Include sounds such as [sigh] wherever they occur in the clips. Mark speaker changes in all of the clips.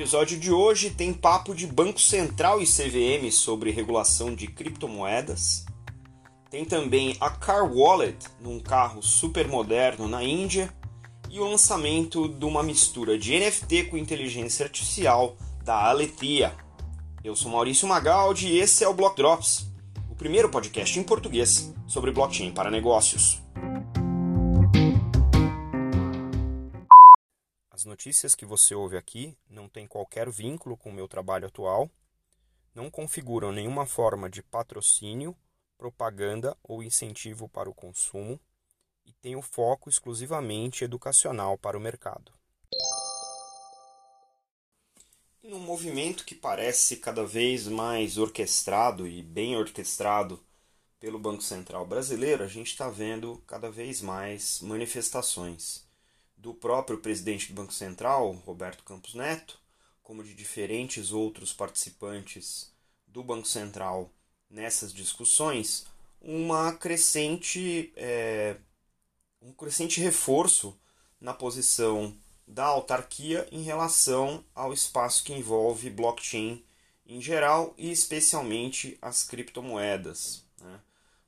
Speaker 1: episódio de hoje tem papo de Banco Central e CVM sobre regulação de criptomoedas. Tem também a Car Wallet, num carro super moderno na Índia, e o lançamento de uma mistura de NFT com inteligência artificial da Aletheia. Eu sou Maurício Magaldi e esse é o Block Drops, o primeiro podcast em português sobre blockchain para negócios. As notícias que você ouve aqui não têm qualquer vínculo com o meu trabalho atual, não configuram nenhuma forma de patrocínio, propaganda ou incentivo para o consumo e têm o foco exclusivamente educacional para o mercado. Em um movimento que parece cada vez mais orquestrado e bem orquestrado pelo Banco Central brasileiro, a gente está vendo cada vez mais manifestações do próprio presidente do Banco Central, Roberto Campos Neto, como de diferentes outros participantes do Banco Central nessas discussões, uma crescente, é, um crescente reforço na posição da autarquia em relação ao espaço que envolve blockchain em geral e especialmente as criptomoedas. Né?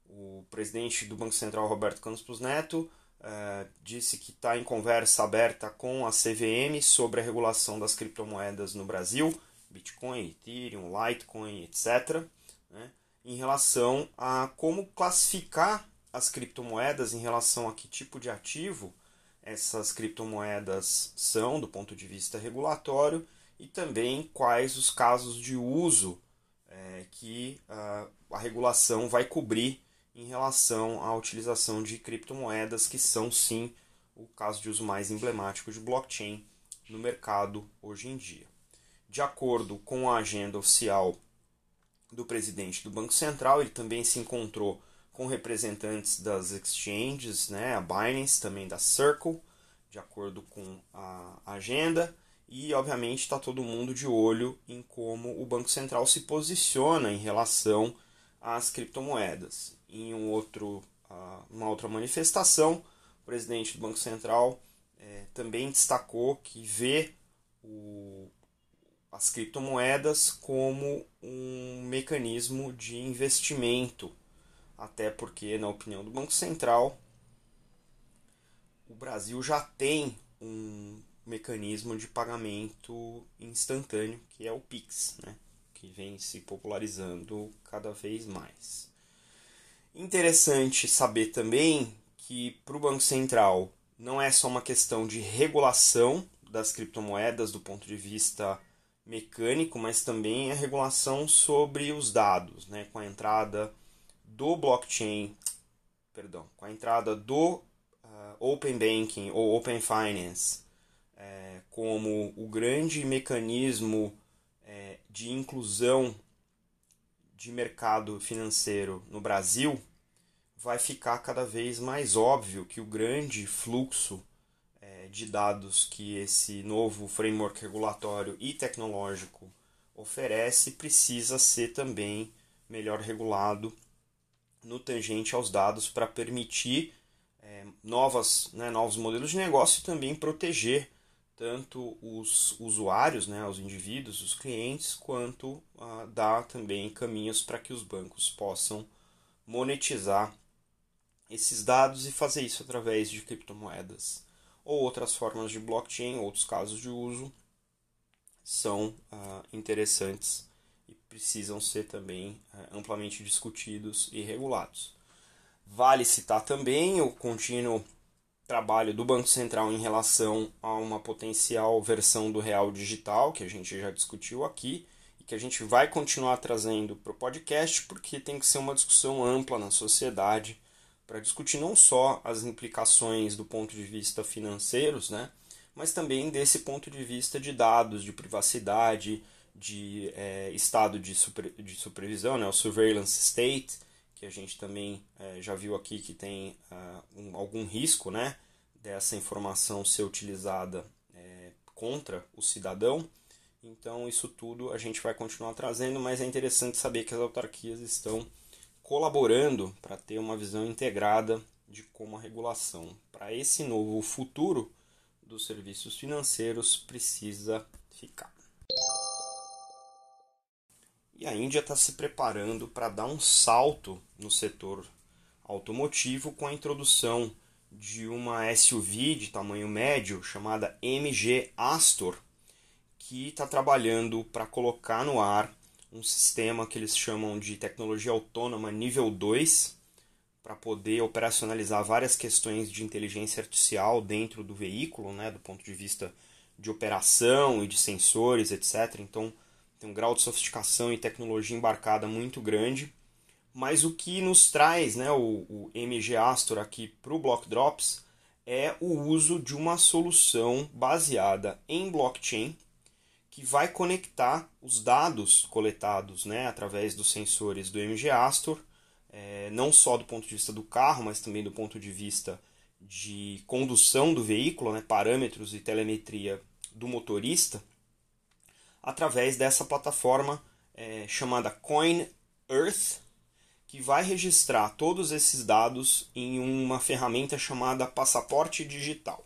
Speaker 1: O presidente do Banco Central, Roberto Campos Neto, Uh, disse que está em conversa aberta com a CVM sobre a regulação das criptomoedas no Brasil, Bitcoin, Ethereum, Litecoin, etc., né, em relação a como classificar as criptomoedas em relação a que tipo de ativo essas criptomoedas são do ponto de vista regulatório e também quais os casos de uso é, que uh, a regulação vai cobrir em relação à utilização de criptomoedas, que são sim o caso de uso mais emblemático de blockchain no mercado hoje em dia. De acordo com a agenda oficial do presidente do Banco Central, ele também se encontrou com representantes das exchanges, né, a Binance, também da Circle, de acordo com a agenda, e obviamente está todo mundo de olho em como o Banco Central se posiciona em relação às criptomoedas em um outro, uma outra manifestação, o presidente do Banco Central é, também destacou que vê o, as criptomoedas como um mecanismo de investimento, até porque, na opinião do Banco Central, o Brasil já tem um mecanismo de pagamento instantâneo, que é o Pix, né? que vem se popularizando cada vez mais. Interessante saber também que para o Banco Central não é só uma questão de regulação das criptomoedas do ponto de vista mecânico, mas também a regulação sobre os dados, né, com a entrada do blockchain, perdão, com a entrada do uh, Open Banking ou Open Finance é, como o grande mecanismo é, de inclusão de mercado financeiro no Brasil, vai ficar cada vez mais óbvio que o grande fluxo é, de dados que esse novo framework regulatório e tecnológico oferece precisa ser também melhor regulado no tangente aos dados para permitir é, novas, né, novos modelos de negócio e também proteger tanto os usuários, né, os indivíduos, os clientes, quanto uh, dar também caminhos para que os bancos possam monetizar esses dados e fazer isso através de criptomoedas ou outras formas de blockchain, outros casos de uso são uh, interessantes e precisam ser também uh, amplamente discutidos e regulados. Vale citar também o contínuo trabalho do Banco Central em relação a uma potencial versão do real digital, que a gente já discutiu aqui e que a gente vai continuar trazendo para o podcast, porque tem que ser uma discussão ampla na sociedade para discutir não só as implicações do ponto de vista financeiros, né, mas também desse ponto de vista de dados, de privacidade, de é, estado de, super, de supervisão, né, o surveillance state, que a gente também é, já viu aqui que tem uh, um, algum risco né, dessa informação ser utilizada é, contra o cidadão. Então, isso tudo a gente vai continuar trazendo, mas é interessante saber que as autarquias estão colaborando para ter uma visão integrada de como a regulação para esse novo futuro dos serviços financeiros precisa ficar. E a Índia está se preparando para dar um salto no setor automotivo com a introdução de uma SUV de tamanho médio chamada MG Astor, que está trabalhando para colocar no ar um sistema que eles chamam de tecnologia autônoma nível 2, para poder operacionalizar várias questões de inteligência artificial dentro do veículo, né, do ponto de vista de operação e de sensores, etc. Então, tem um grau de sofisticação e tecnologia embarcada muito grande. Mas o que nos traz né, o, o MG Astor aqui para o Block Drops é o uso de uma solução baseada em blockchain que vai conectar os dados coletados né, através dos sensores do MG Astor, é, não só do ponto de vista do carro, mas também do ponto de vista de condução do veículo, né, parâmetros e telemetria do motorista, através dessa plataforma é, chamada Coin Earth, que vai registrar todos esses dados em uma ferramenta chamada passaporte digital.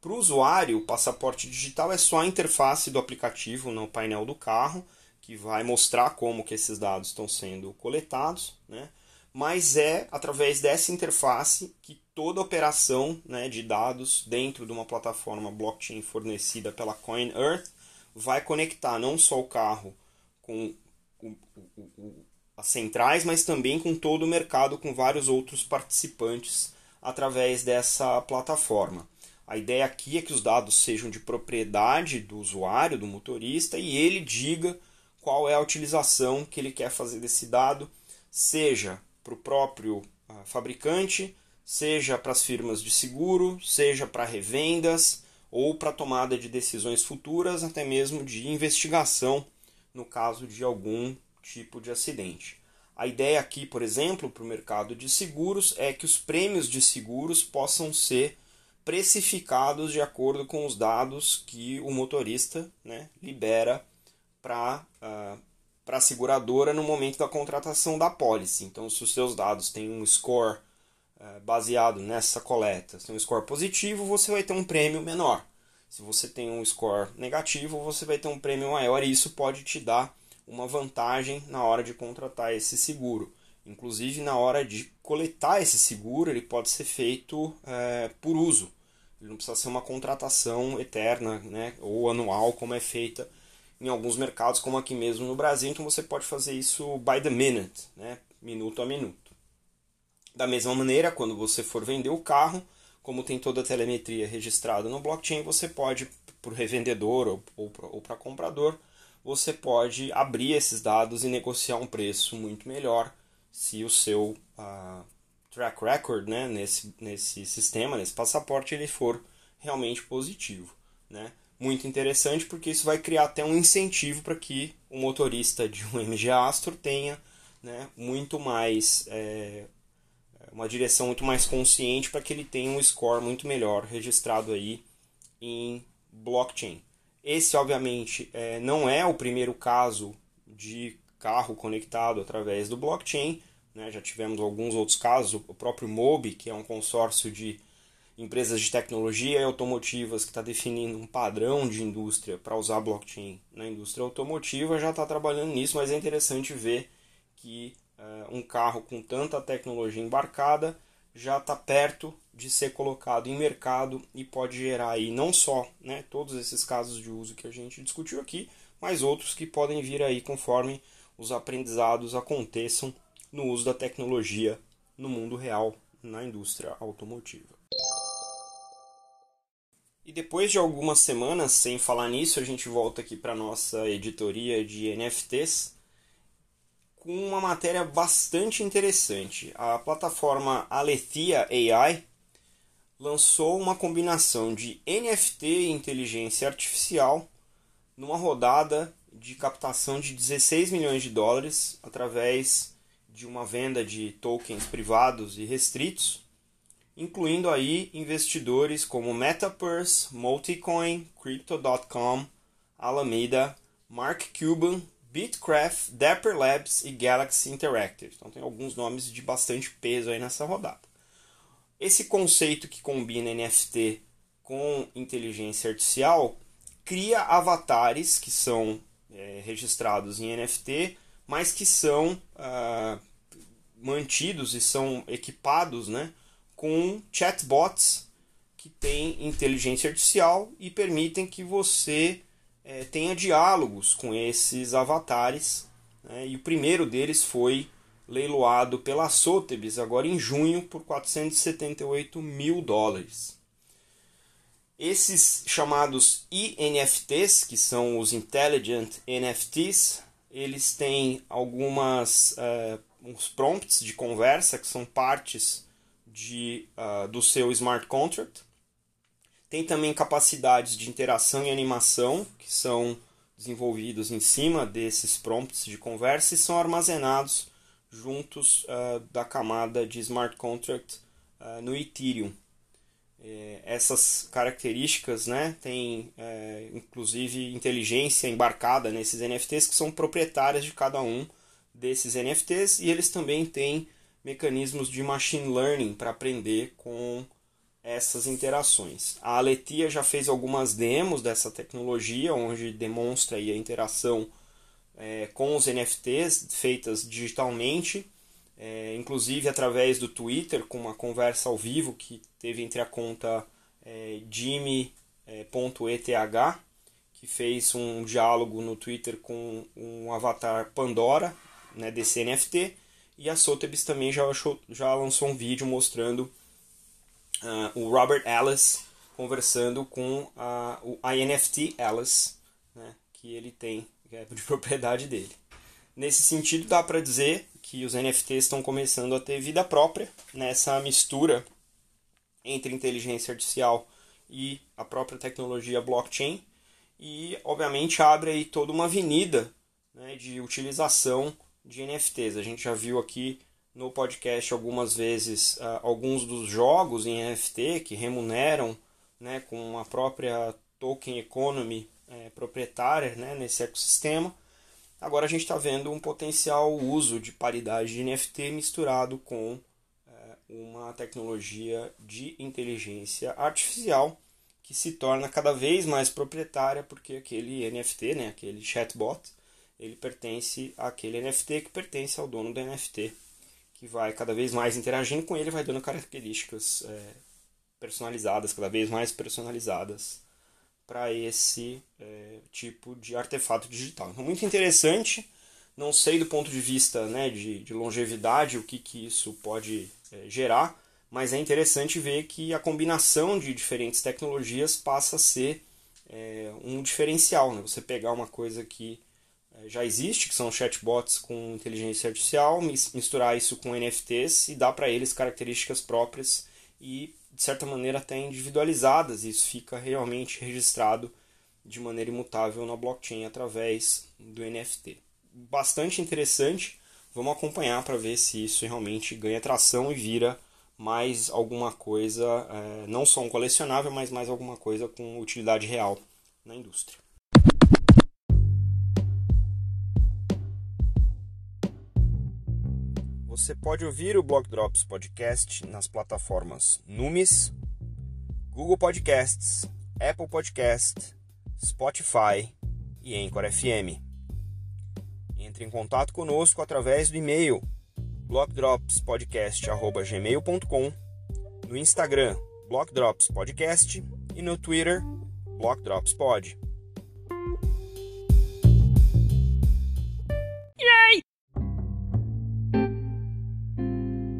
Speaker 1: Para o usuário, o passaporte digital é só a interface do aplicativo no painel do carro, que vai mostrar como que esses dados estão sendo coletados, né? mas é através dessa interface que toda operação né, de dados dentro de uma plataforma blockchain fornecida pela Coin Earth vai conectar não só o carro com o, o, o, as centrais, mas também com todo o mercado, com vários outros participantes através dessa plataforma. A ideia aqui é que os dados sejam de propriedade do usuário, do motorista, e ele diga qual é a utilização que ele quer fazer desse dado, seja para o próprio ah, fabricante, seja para as firmas de seguro, seja para revendas ou para tomada de decisões futuras, até mesmo de investigação no caso de algum tipo de acidente. A ideia aqui, por exemplo, para o mercado de seguros é que os prêmios de seguros possam ser precificados de acordo com os dados que o motorista né, libera para uh, a seguradora no momento da contratação da pólice. Então, se os seus dados têm um score baseado nessa coleta, se tem um score positivo, você vai ter um prêmio menor. Se você tem um score negativo, você vai ter um prêmio maior e isso pode te dar uma vantagem na hora de contratar esse seguro. Inclusive, na hora de coletar esse seguro, ele pode ser feito é, por uso. Ele não precisa ser uma contratação eterna né, ou anual, como é feita em alguns mercados, como aqui mesmo no Brasil. Então, você pode fazer isso by the minute, né, minuto a minuto. Da mesma maneira, quando você for vender o carro, como tem toda a telemetria registrada no blockchain, você pode, por revendedor ou, ou para comprador, você pode abrir esses dados e negociar um preço muito melhor se o seu uh, track record né, nesse, nesse sistema, nesse passaporte, ele for realmente positivo. Né? Muito interessante porque isso vai criar até um incentivo para que o motorista de um MG Astor tenha né, muito mais é, uma direção muito mais consciente para que ele tenha um score muito melhor registrado aí em blockchain. Esse, obviamente, é, não é o primeiro caso de carro conectado através do blockchain. Né? Já tivemos alguns outros casos, o próprio MOBI, que é um consórcio de empresas de tecnologia e automotivas que está definindo um padrão de indústria para usar blockchain na indústria automotiva, já está trabalhando nisso, mas é interessante ver que um carro com tanta tecnologia embarcada já está perto de ser colocado em mercado e pode gerar aí não só né, todos esses casos de uso que a gente discutiu aqui, mas outros que podem vir aí conforme os aprendizados aconteçam no uso da tecnologia no mundo real na indústria automotiva. E depois de algumas semanas sem falar nisso, a gente volta aqui para nossa editoria de NFTs com uma matéria bastante interessante. A plataforma Alethea AI lançou uma combinação de NFT e inteligência artificial numa rodada de captação de 16 milhões de dólares através de uma venda de tokens privados e restritos, incluindo aí investidores como Metapurse, Multicoin, Crypto.com, Alameda, Mark Cuban, Bitcraft, Dapper Labs e Galaxy Interactive. Então tem alguns nomes de bastante peso aí nessa rodada. Esse conceito que combina NFT com inteligência artificial cria avatares que são é, registrados em NFT, mas que são ah, mantidos e são equipados né, com chatbots que têm inteligência artificial e permitem que você é, tenha diálogos com esses avatares. Né, e o primeiro deles foi leiloado pela Sotheby's agora em junho por 478 mil dólares. Esses chamados INFTs, que são os Intelligent NFTs, eles têm algumas uh, uns prompts de conversa que são partes de, uh, do seu smart contract. Tem também capacidades de interação e animação que são desenvolvidos em cima desses prompts de conversa e são armazenados juntos uh, da camada de smart contract no Ethereum. É, essas características né, têm é, inclusive inteligência embarcada nesses NFTs que são proprietárias de cada um desses NFTs e eles também têm mecanismos de machine learning para aprender com essas interações. A Aletia já fez algumas demos dessa tecnologia, onde demonstra a interação é, com os NFTs feitas digitalmente é, inclusive através do Twitter, com uma conversa ao vivo que teve entre a conta é, Jimmy.eth, que fez um diálogo no Twitter com um avatar Pandora né, desse NFT, e a Sotheby's também já, achou, já lançou um vídeo mostrando uh, o Robert Ellis conversando com a, o, a NFT Ellis, né, que ele tem, que é de [laughs] propriedade dele. Nesse sentido, dá para dizer que os NFTs estão começando a ter vida própria nessa mistura entre inteligência artificial e a própria tecnologia blockchain e obviamente abre aí toda uma avenida né, de utilização de NFTs. A gente já viu aqui no podcast algumas vezes uh, alguns dos jogos em NFT que remuneram né, com a própria token economy é, proprietária né, nesse ecossistema. Agora a gente está vendo um potencial uso de paridade de NFT misturado com é, uma tecnologia de inteligência artificial que se torna cada vez mais proprietária porque aquele NFT, né, aquele chatbot, ele pertence àquele NFT que pertence ao dono do NFT, que vai cada vez mais interagindo com ele, vai dando características é, personalizadas, cada vez mais personalizadas para esse é, tipo de artefato digital. Então, muito interessante. Não sei do ponto de vista né, de, de longevidade o que, que isso pode é, gerar, mas é interessante ver que a combinação de diferentes tecnologias passa a ser é, um diferencial. Né? Você pegar uma coisa que já existe, que são chatbots com inteligência artificial, misturar isso com NFTs e dar para eles características próprias e de certa maneira até individualizadas. Isso fica realmente registrado de maneira imutável na blockchain através do NFT. Bastante interessante. Vamos acompanhar para ver se isso realmente ganha tração e vira mais alguma coisa, é, não só um colecionável, mas mais alguma coisa com utilidade real na indústria. Você pode ouvir o Block Drops Podcast nas plataformas Numis, Google Podcasts, Apple Podcast, Spotify e Anchor FM. Entre em contato conosco através do e-mail blockdropspodcast@gmail.com, no Instagram Blockdrops Podcast e no Twitter Blockdropspod.